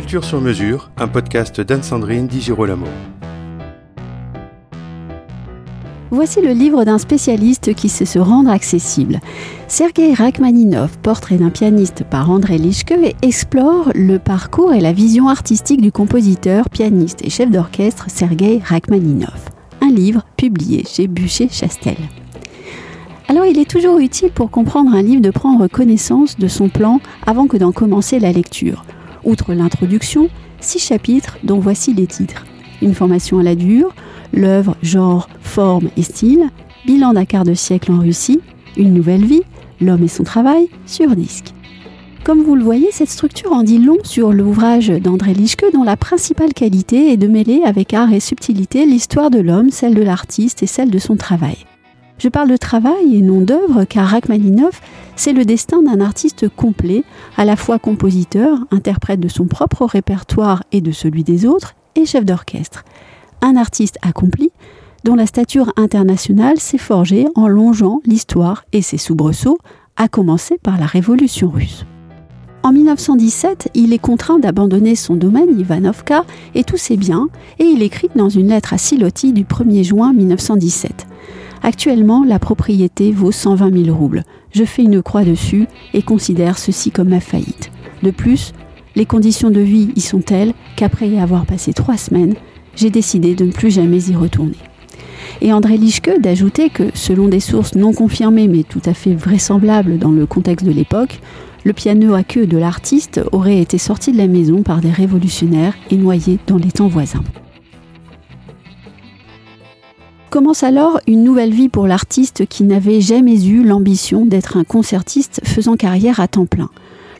Culture sur mesure, un podcast d'Anne-Sandrine Di Girolamo. Voici le livre d'un spécialiste qui sait se rendre accessible. Sergei Rachmaninov, portrait d'un pianiste par André Lischke, explore le parcours et la vision artistique du compositeur, pianiste et chef d'orchestre Sergei Rachmaninov. Un livre publié chez Bûcher-Chastel. Alors il est toujours utile pour comprendre un livre de prendre connaissance de son plan avant que d'en commencer la lecture. Outre l'introduction, six chapitres dont voici les titres. Une formation à la dure, l'œuvre, genre, forme et style, bilan d'un quart de siècle en Russie, une nouvelle vie, l'homme et son travail, sur disque. Comme vous le voyez, cette structure en dit long sur l'ouvrage d'André Lischke dont la principale qualité est de mêler avec art et subtilité l'histoire de l'homme, celle de l'artiste et celle de son travail. Je parle de travail et non d'œuvre car Rachmaninoff, c'est le destin d'un artiste complet, à la fois compositeur, interprète de son propre répertoire et de celui des autres, et chef d'orchestre. Un artiste accompli, dont la stature internationale s'est forgée en longeant l'histoire et ses soubresauts, à commencer par la Révolution russe. En 1917, il est contraint d'abandonner son domaine Ivanovka et tous ses biens, et il écrit dans une lettre à Siloti du 1er juin 1917. Actuellement, la propriété vaut 120 000 roubles. Je fais une croix dessus et considère ceci comme ma faillite. De plus, les conditions de vie y sont telles qu'après y avoir passé trois semaines, j'ai décidé de ne plus jamais y retourner. Et André Lischke d'ajouter que, selon des sources non confirmées mais tout à fait vraisemblables dans le contexte de l'époque, le piano à queue de l'artiste aurait été sorti de la maison par des révolutionnaires et noyé dans les temps voisins. Commence alors une nouvelle vie pour l'artiste qui n'avait jamais eu l'ambition d'être un concertiste faisant carrière à temps plein.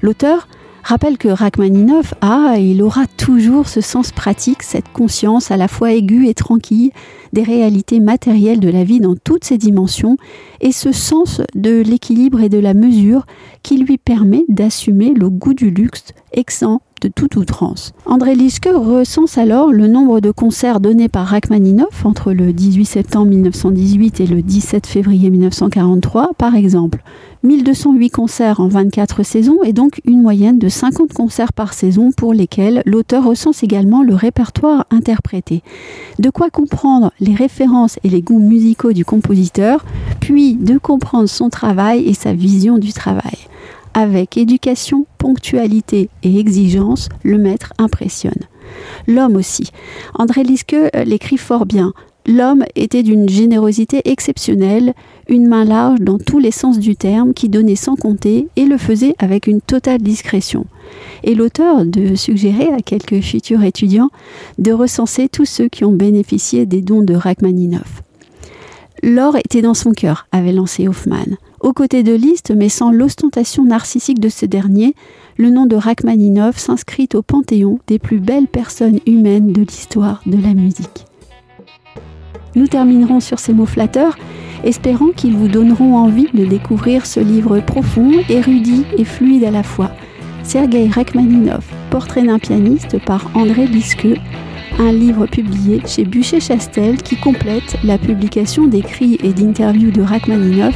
L'auteur rappelle que Rachmaninoff a et il aura toujours ce sens pratique, cette conscience à la fois aiguë et tranquille des réalités matérielles de la vie dans toutes ses dimensions et ce sens de l'équilibre et de la mesure qui lui permet d'assumer le goût du luxe exempt de toute outrance. André Lischke recense alors le nombre de concerts donnés par Rachmaninoff entre le 18 septembre 1918 et le 17 février 1943, par exemple 1208 concerts en 24 saisons et donc une moyenne de 50 concerts par saison pour lesquels l'auteur recense également le répertoire interprété. De quoi comprendre les références et les goûts musicaux du compositeur, puis de comprendre son travail et sa vision du travail. Avec éducation, ponctualité et exigence, le maître impressionne. L'homme aussi. André Liske euh, l'écrit fort bien. L'homme était d'une générosité exceptionnelle, une main large dans tous les sens du terme, qui donnait sans compter et le faisait avec une totale discrétion. Et l'auteur de suggérer à quelques futurs étudiants de recenser tous ceux qui ont bénéficié des dons de Rachmaninoff. L'or était dans son cœur, avait lancé Hoffman. Aux côtés de Liszt, mais sans l'ostentation narcissique de ce dernier, le nom de Rachmaninoff s'inscrit au panthéon des plus belles personnes humaines de l'histoire de la musique. Nous terminerons sur ces mots flatteurs, espérant qu'ils vous donneront envie de découvrir ce livre profond, érudit et fluide à la fois. Sergei Rachmaninoff, Portrait d'un pianiste par André Liske, un livre publié chez Bûcher-Chastel qui complète la publication d'écrits et d'interviews de Rachmaninoff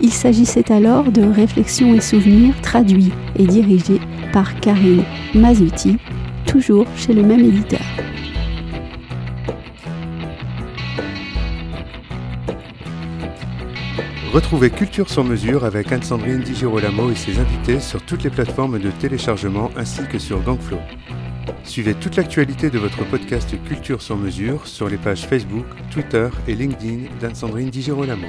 il s'agissait alors de Réflexions et souvenirs traduits et dirigés par Karine Mazuti, toujours chez le même éditeur. Retrouvez Culture sur mesure avec Anne-Sandrine Di Girolamo et ses invités sur toutes les plateformes de téléchargement ainsi que sur Gangflow. Suivez toute l'actualité de votre podcast Culture sur mesure sur les pages Facebook, Twitter et LinkedIn d'Anne-Sandrine Di Girolamo.